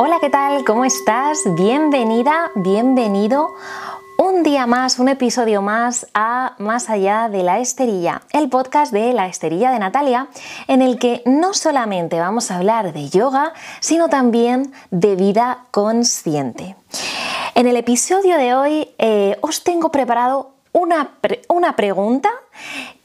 Hola, ¿qué tal? ¿Cómo estás? Bienvenida, bienvenido un día más, un episodio más a Más allá de la esterilla, el podcast de la esterilla de Natalia, en el que no solamente vamos a hablar de yoga, sino también de vida consciente. En el episodio de hoy eh, os tengo preparado una, una pregunta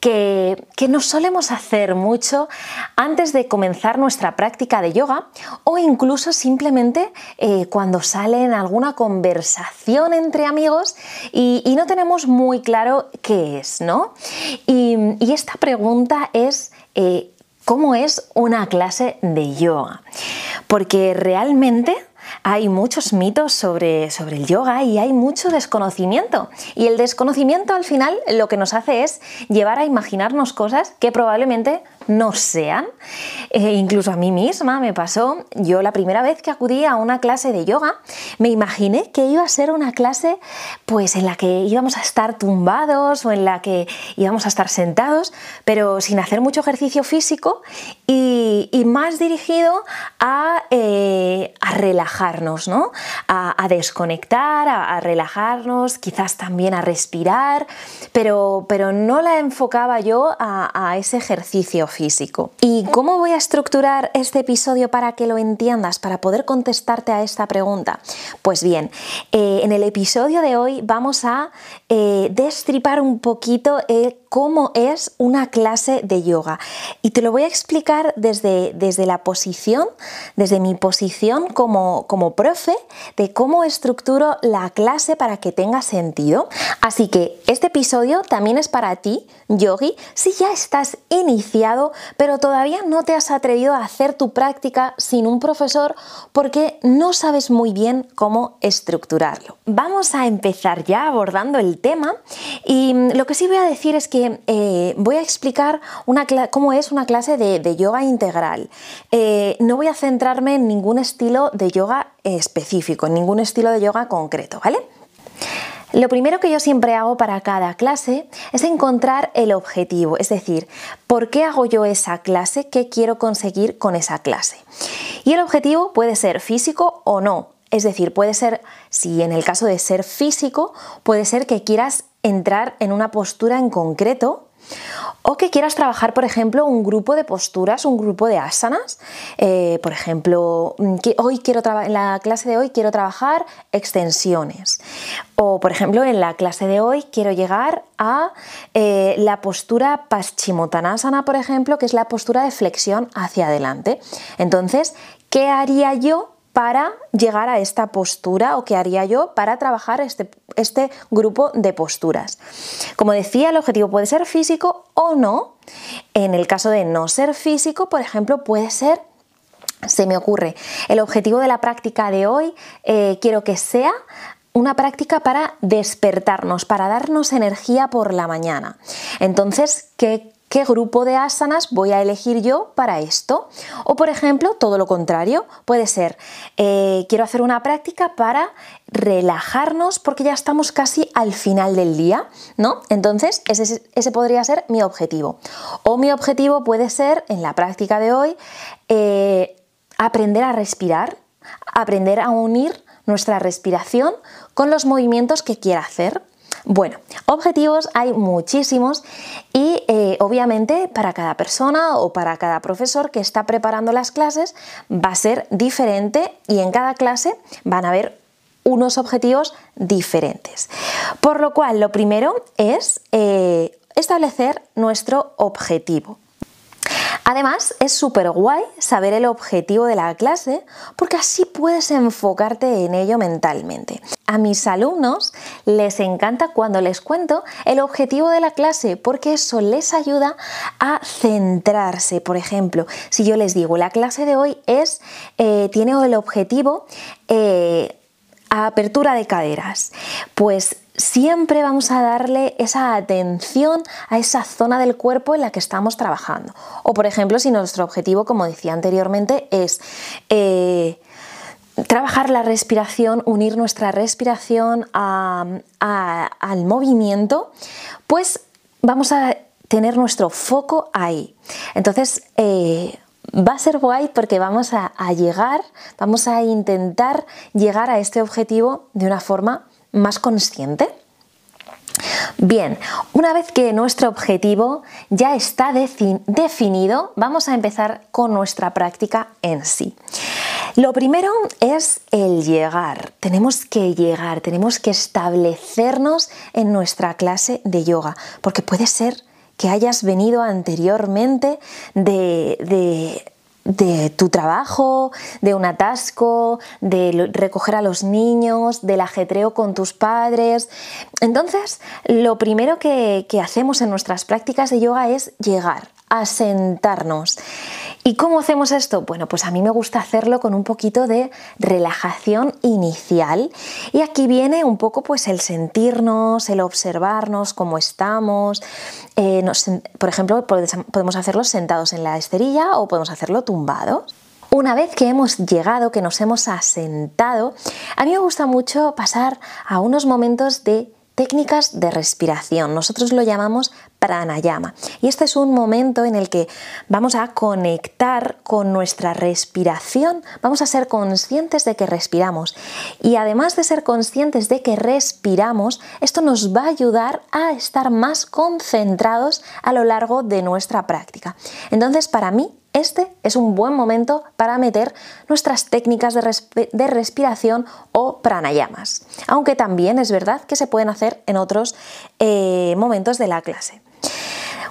que, nos solemos hacer mucho antes de comenzar nuestra práctica de yoga o incluso simplemente eh, cuando sale en alguna conversación entre amigos y, no tenemos muy claro qué es, ¿no? Y, esta pregunta es... Eh, ¿Cómo es una clase de yoga? Porque realmente hay muchos mitos sobre, sobre el yoga y hay mucho desconocimiento. Y el desconocimiento al final lo que nos hace es llevar a imaginarnos cosas que probablemente no sean. Eh, incluso a mí misma me pasó, yo la primera vez que acudí a una clase de yoga, me imaginé que iba a ser una clase pues en la que íbamos a estar tumbados o en la que íbamos a estar sentados, pero sin hacer mucho ejercicio físico y, más dirigido a, eh, a relajarnos, ¿no? a, desconectar, a, relajarnos, quizás también a respirar, pero, pero no la enfocaba yo a, a ese ejercicio físico. ¿Y cómo voy a estructurar este episodio para que lo entiendas, para poder contestarte a esta pregunta? Pues bien, eh, en el episodio de hoy vamos a eh, destripar un poquito eh, cómo es una clase de yoga. Y te lo voy a explicar desde, desde la posición, desde mi posición como, como profe, de cómo estructuro la clase para que tenga sentido. Así que este episodio también es para ti, yogi, si ya estás iniciado, pero todavía no te has atrevido a hacer tu práctica sin un profesor porque no sabes muy bien cómo estructurarlo. Vamos a empezar ya abordando el tema y lo que sí voy a decir es que eh, voy a explicar cómo es una clase de, yoga integral. Eh, no voy a centrarme en ningún estilo de yoga específico, en ningún estilo de yoga concreto, ¿vale? Lo primero que yo siempre hago para cada clase es encontrar el objetivo, es decir, ¿por qué hago yo esa clase? ¿Qué quiero conseguir con esa clase? Y el objetivo puede ser físico o no. Es decir, puede ser, si en el caso de ser físico, puede ser que quieras entrar en una postura en concreto o que quieras trabajar, por ejemplo, un grupo de posturas, un grupo de asanas. Eh, por ejemplo, mm, hoy quiero en la clase de hoy quiero trabajar extensiones. O, por ejemplo, en la clase de hoy quiero llegar a eh, la postura Paschimottanasana, por ejemplo, que es la postura de flexión hacia adelante. Entonces, ¿qué haría yo para llegar a esta postura o qué haría yo para trabajar este, este grupo de posturas. Como decía, el objetivo puede ser físico o no. En el caso de no ser físico, por ejemplo, puede ser se me ocurre, el objetivo de la práctica de hoy eh, quiero que sea una práctica para despertarnos, para darnos energía por la mañana. Entonces, ¿qué qué grupo de asanas voy a elegir yo para esto. O por ejemplo, todo lo contrario, puede ser, eh, quiero hacer una práctica para relajarnos porque ya estamos casi al final del día, ¿no? Entonces, ese, podría ser mi objetivo. O mi objetivo puede ser, en la práctica de hoy, eh, aprender a respirar, aprender a unir nuestra respiración con los movimientos que quiera hacer. Bueno, objetivos hay muchísimos y eh, obviamente para cada persona o para cada profesor que está preparando las clases va a ser diferente y en cada clase van a haber unos objetivos diferentes. Por lo cual, lo primero es eh, establecer nuestro objetivo. Además, es súper guay saber el objetivo de la clase porque así puedes enfocarte en ello mentalmente. A mis alumnos les encanta cuando les cuento el objetivo de la clase porque eso les ayuda a centrarse. Por ejemplo, si yo les digo la clase de hoy es, eh, tiene el objetivo eh, apertura de caderas, pues siempre vamos a darle esa atención a esa zona del cuerpo en la que estamos trabajando. O por ejemplo, si nuestro objetivo, como decía anteriormente, es eh, trabajar la respiración, unir nuestra respiración al movimiento, pues vamos a tener nuestro foco ahí. Entonces, eh, va a ser guay porque vamos a, llegar, vamos a intentar llegar a este objetivo de una forma más consciente. Bien, una vez que nuestro objetivo ya está definido, vamos a empezar con nuestra práctica en sí. Lo primero es el llegar. Tenemos que llegar, tenemos que establecernos en nuestra clase de yoga, porque puede ser que hayas venido anteriormente de, de tu trabajo, de un atasco, de recoger a los niños, del ajetreo con tus padres. Entonces, lo primero que, hacemos en nuestras prácticas de yoga es llegar, asentarnos. ¿Y cómo hacemos esto? Bueno, pues a mí me gusta hacerlo con un poquito de relajación inicial. Y aquí viene un poco pues el sentirnos, el observarnos, cómo estamos. Eh, por ejemplo, podemos hacerlo sentados en la esterilla o podemos hacerlo tumbados. Una vez que hemos llegado, que nos hemos asentado, a mí me gusta mucho pasar a unos momentos de técnicas de respiración. Nosotros lo llamamos pranayama. Y este es un momento en el que vamos a conectar con nuestra respiración, vamos a ser conscientes de que respiramos. Y además de ser conscientes de que respiramos, esto nos va a ayudar a estar más concentrados a lo largo de nuestra práctica. Entonces, para mí, este es un buen momento para meter nuestras técnicas de, respiración o pranayamas, aunque también es verdad que se pueden hacer en otros eh, momentos de la clase.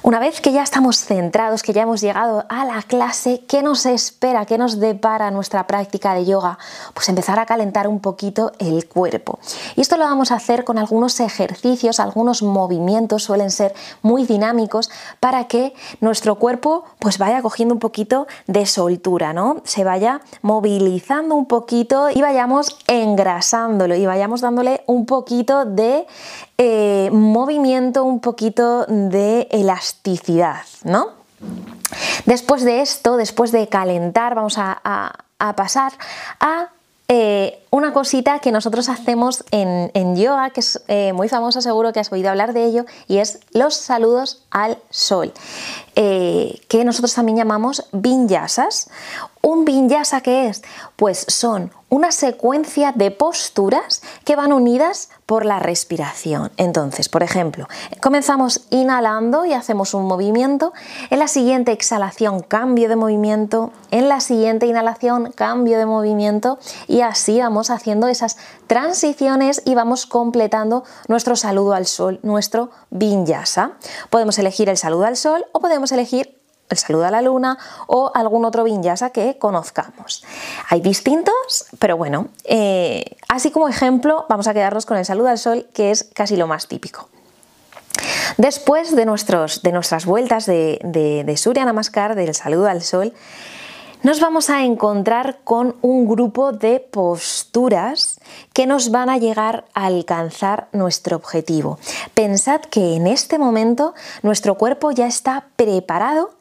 Una vez que ya estamos centrados, que ya hemos llegado a la clase, ¿qué nos espera? ¿Qué nos depara nuestra práctica de yoga? Pues empezar a calentar un poquito el cuerpo. Y esto lo vamos a hacer con algunos ejercicios, algunos movimientos, suelen ser muy dinámicos para que nuestro cuerpo pues vaya cogiendo un poquito de soltura, ¿no? Se vaya movilizando un poquito y vayamos engrasándolo y vayamos dándole un poquito de eh, movimiento, un poquito de elasticidad, ¿no? Después de esto, después de calentar, vamos a, pasar a eh, una cosita que nosotros hacemos en, yoga, que es eh, muy famosa, seguro que has oído hablar de ello, y es los saludos al sol, que nosotros también llamamos vinyasas. ¿Un vinyasa qué es? Pues son una secuencia de posturas que van unidas por la respiración. Entonces, por ejemplo, comenzamos inhalando y hacemos un movimiento, en la siguiente exhalación cambio de movimiento, en la siguiente inhalación cambio de movimiento y así vamos haciendo esas transiciones y vamos completando nuestro saludo al sol, nuestro vinyasa. Podemos elegir el saludo al sol o podemos elegir el saludo a la luna o algún otro vinyasa que conozcamos. Hay distintos, pero bueno, eh, así como ejemplo vamos a quedarnos con el saludo al sol, que es casi lo más típico. Después de, nuestros, de nuestras vueltas de, de, de Namaskar, del saludo al sol, nos vamos a encontrar con un grupo de posturas que nos van a llegar a alcanzar nuestro objetivo. Pensad que en este momento nuestro cuerpo ya está preparado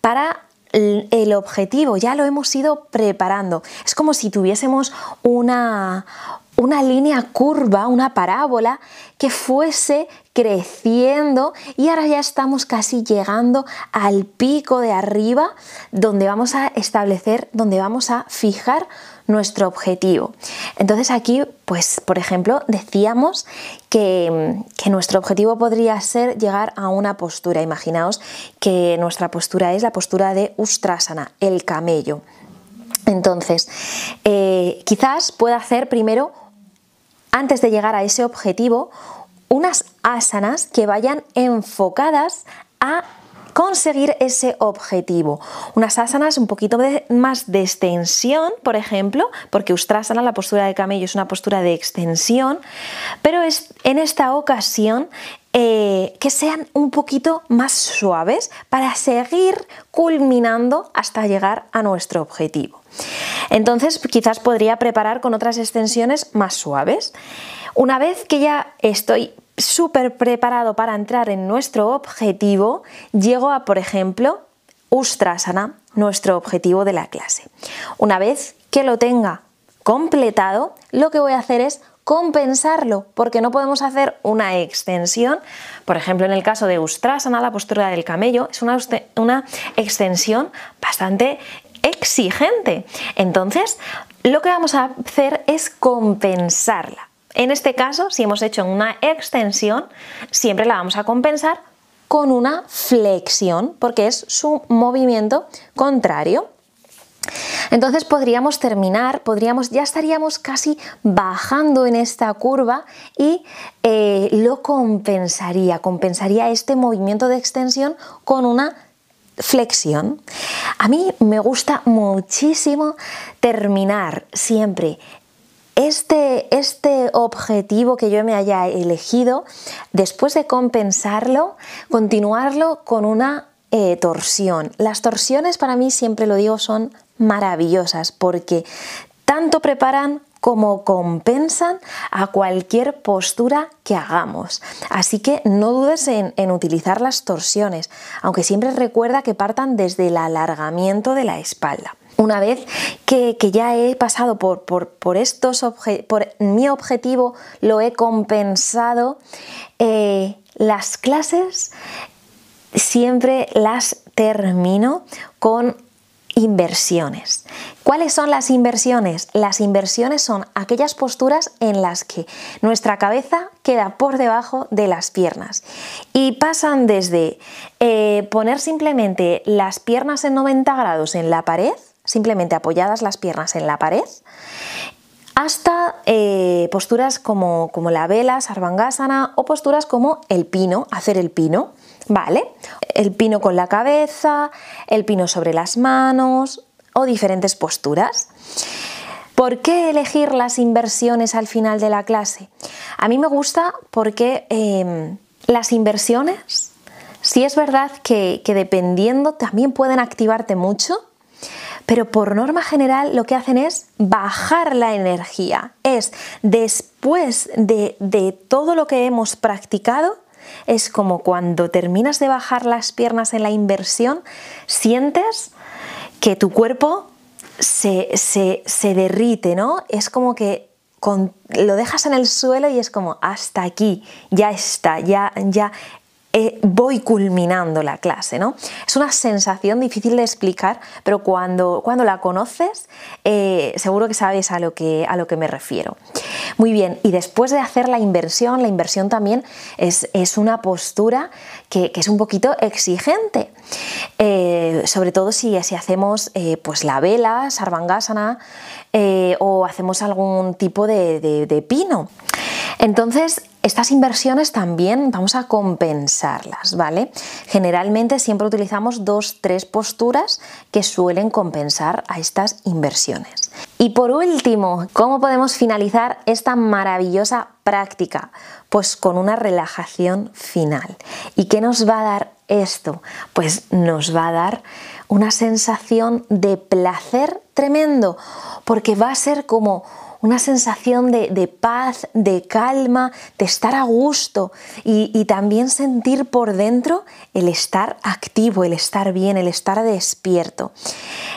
para el objetivo, ya lo hemos ido preparando. Es como si tuviésemos una, una línea curva, una parábola que fuese creciendo y ahora ya estamos casi llegando al pico de arriba donde vamos a establecer, donde vamos a fijar nuestro objetivo. Entonces aquí, pues por ejemplo, decíamos que, que, nuestro objetivo podría ser llegar a una postura. Imaginaos que nuestra postura es la postura de Ustrasana, el camello. Entonces, eh, quizás pueda hacer primero antes de llegar a ese objetivo, unas asanas que vayan enfocadas a conseguir ese objetivo. Unas asanas un poquito más de extensión, por ejemplo, porque Ustrasana, la postura de camello, es una postura de extensión, pero es en esta ocasión eh, que sean un poquito más suaves para seguir culminando hasta llegar a nuestro objetivo. Entonces quizás podría preparar con otras extensiones más suaves. Una vez que ya estoy súper preparado para entrar en nuestro objetivo, llego a, por ejemplo, Ustrasana, nuestro objetivo de la clase. Una vez que lo tenga completado, lo que voy a hacer es compensarlo, porque no podemos hacer una extensión. Por ejemplo, en el caso de Ustrasana, la postura del camello, es una, una extensión bastante exigente. Entonces, lo que vamos a hacer es compensarla. En este caso, si hemos hecho una extensión, siempre la vamos a compensar con una flexión, porque es su movimiento contrario. Entonces podríamos terminar, podríamos, ya estaríamos casi bajando en esta curva y eh, lo compensaría, compensaría este movimiento de extensión con una flexión. A mí me gusta muchísimo terminar siempre este, este, objetivo que yo me haya elegido, después de compensarlo, continuarlo con una eh, torsión. Las torsiones para mí, siempre lo digo, son maravillosas porque tanto preparan como compensan a cualquier postura que hagamos. Así que no dudes en, utilizar las torsiones, aunque siempre recuerda que partan desde el alargamiento de la espalda. Una vez que, ya he pasado por, por, estos por mi objetivo, lo he compensado, eh, las clases siempre las termino con inversiones. ¿Cuáles son las inversiones? Las inversiones son aquellas posturas en las que nuestra cabeza queda por debajo de las piernas y pasan desde eh, poner simplemente las piernas en 90 grados en la pared, simplemente apoyadas las piernas en la pared, hasta eh, posturas como, como la vela, sarvangasana o posturas como el pino, hacer el pino. ¿vale? El pino con la cabeza, el pino sobre las manos o diferentes posturas. ¿Por qué elegir las inversiones al final de la clase? A mí me gusta porque em, las inversiones, sí es verdad que dependiendo también pueden activarte mucho, pero por norma general lo que hacen es bajar la energía. Es después de, de todo lo que hemos practicado, es como cuando terminas de bajar las piernas en la inversión, sientes que tu cuerpo se, derrite, ¿no? Es como que lo dejas en el suelo y es como hasta aquí, ya está, ya, ya eh, voy culminando la clase, ¿no? Es una sensación difícil de explicar, pero cuando, cuando la conoces, eh, seguro que sabes a lo que, a lo que me refiero. Muy bien, y después de hacer la inversión, la inversión también es, una postura que, es un poquito exigente, eh, sobre todo si, si hacemos pues la vela, sarvangasana, o hacemos algún tipo de pino. Entonces, estas inversiones también vamos a compensarlas, ¿vale? Generalmente siempre utilizamos dos, tres posturas que suelen compensar a estas inversiones. Y por último, ¿cómo podemos finalizar esta maravillosa práctica? Pues con una relajación final. ¿Y qué nos va a dar esto? Pues nos va a dar una sensación de placer tremendo, porque va a ser como una sensación de, paz, de calma, de estar a gusto y, también sentir por dentro el estar activo, el estar bien, el estar despierto.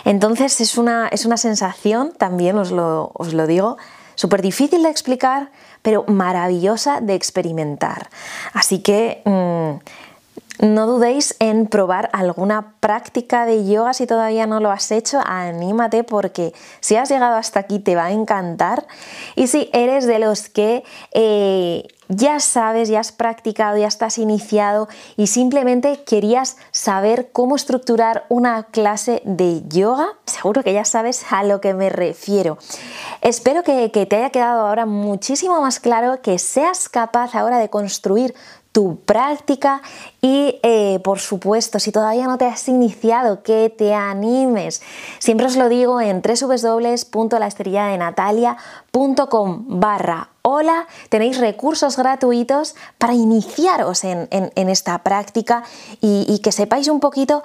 Entonces es una, es una sensación, también os lo, os lo digo, súper difícil de explicar, pero maravillosa de experimentar. Así que... Mm, no dudéis en probar alguna práctica de yoga si todavía no lo has hecho, anímate porque si has llegado hasta aquí te va a encantar. Y si eres de los que eh, ya sabes, ya has practicado, ya estás iniciado y simplemente querías saber cómo estructurar una clase de yoga, seguro que ya sabes a lo que me refiero. Espero que, que te haya quedado ahora muchísimo más claro, que seas capaz ahora de construir tu práctica y eh, por supuesto si todavía no te has iniciado que te animes. Siempre os lo digo en www.laesterilladenatalia.com barra hola. Tenéis recursos gratuitos para iniciaros en, esta práctica y que sepáis un poquito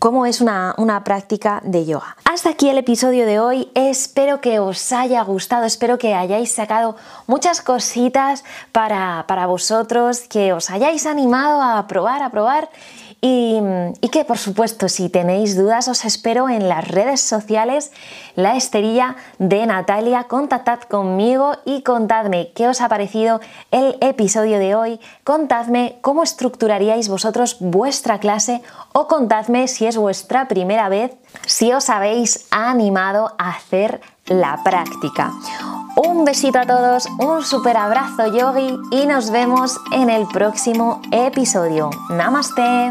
cómo es una, práctica de yoga. Hasta aquí el episodio de hoy, espero que os haya gustado, espero que hayáis sacado muchas cositas para, para vosotros, que os hayáis animado a probar, a probar y, que por supuesto si tenéis dudas os espero en las redes sociales, la esterilla de Natalia, contactad conmigo y contadme qué os ha parecido el episodio de hoy, contadme cómo estructuraríais vosotros vuestra clase o contadme si es vuestra primera vez, si os habéis animado a hacer la práctica. Un besito a todos, un super abrazo yogi y nos vemos en el próximo episodio. Namaste.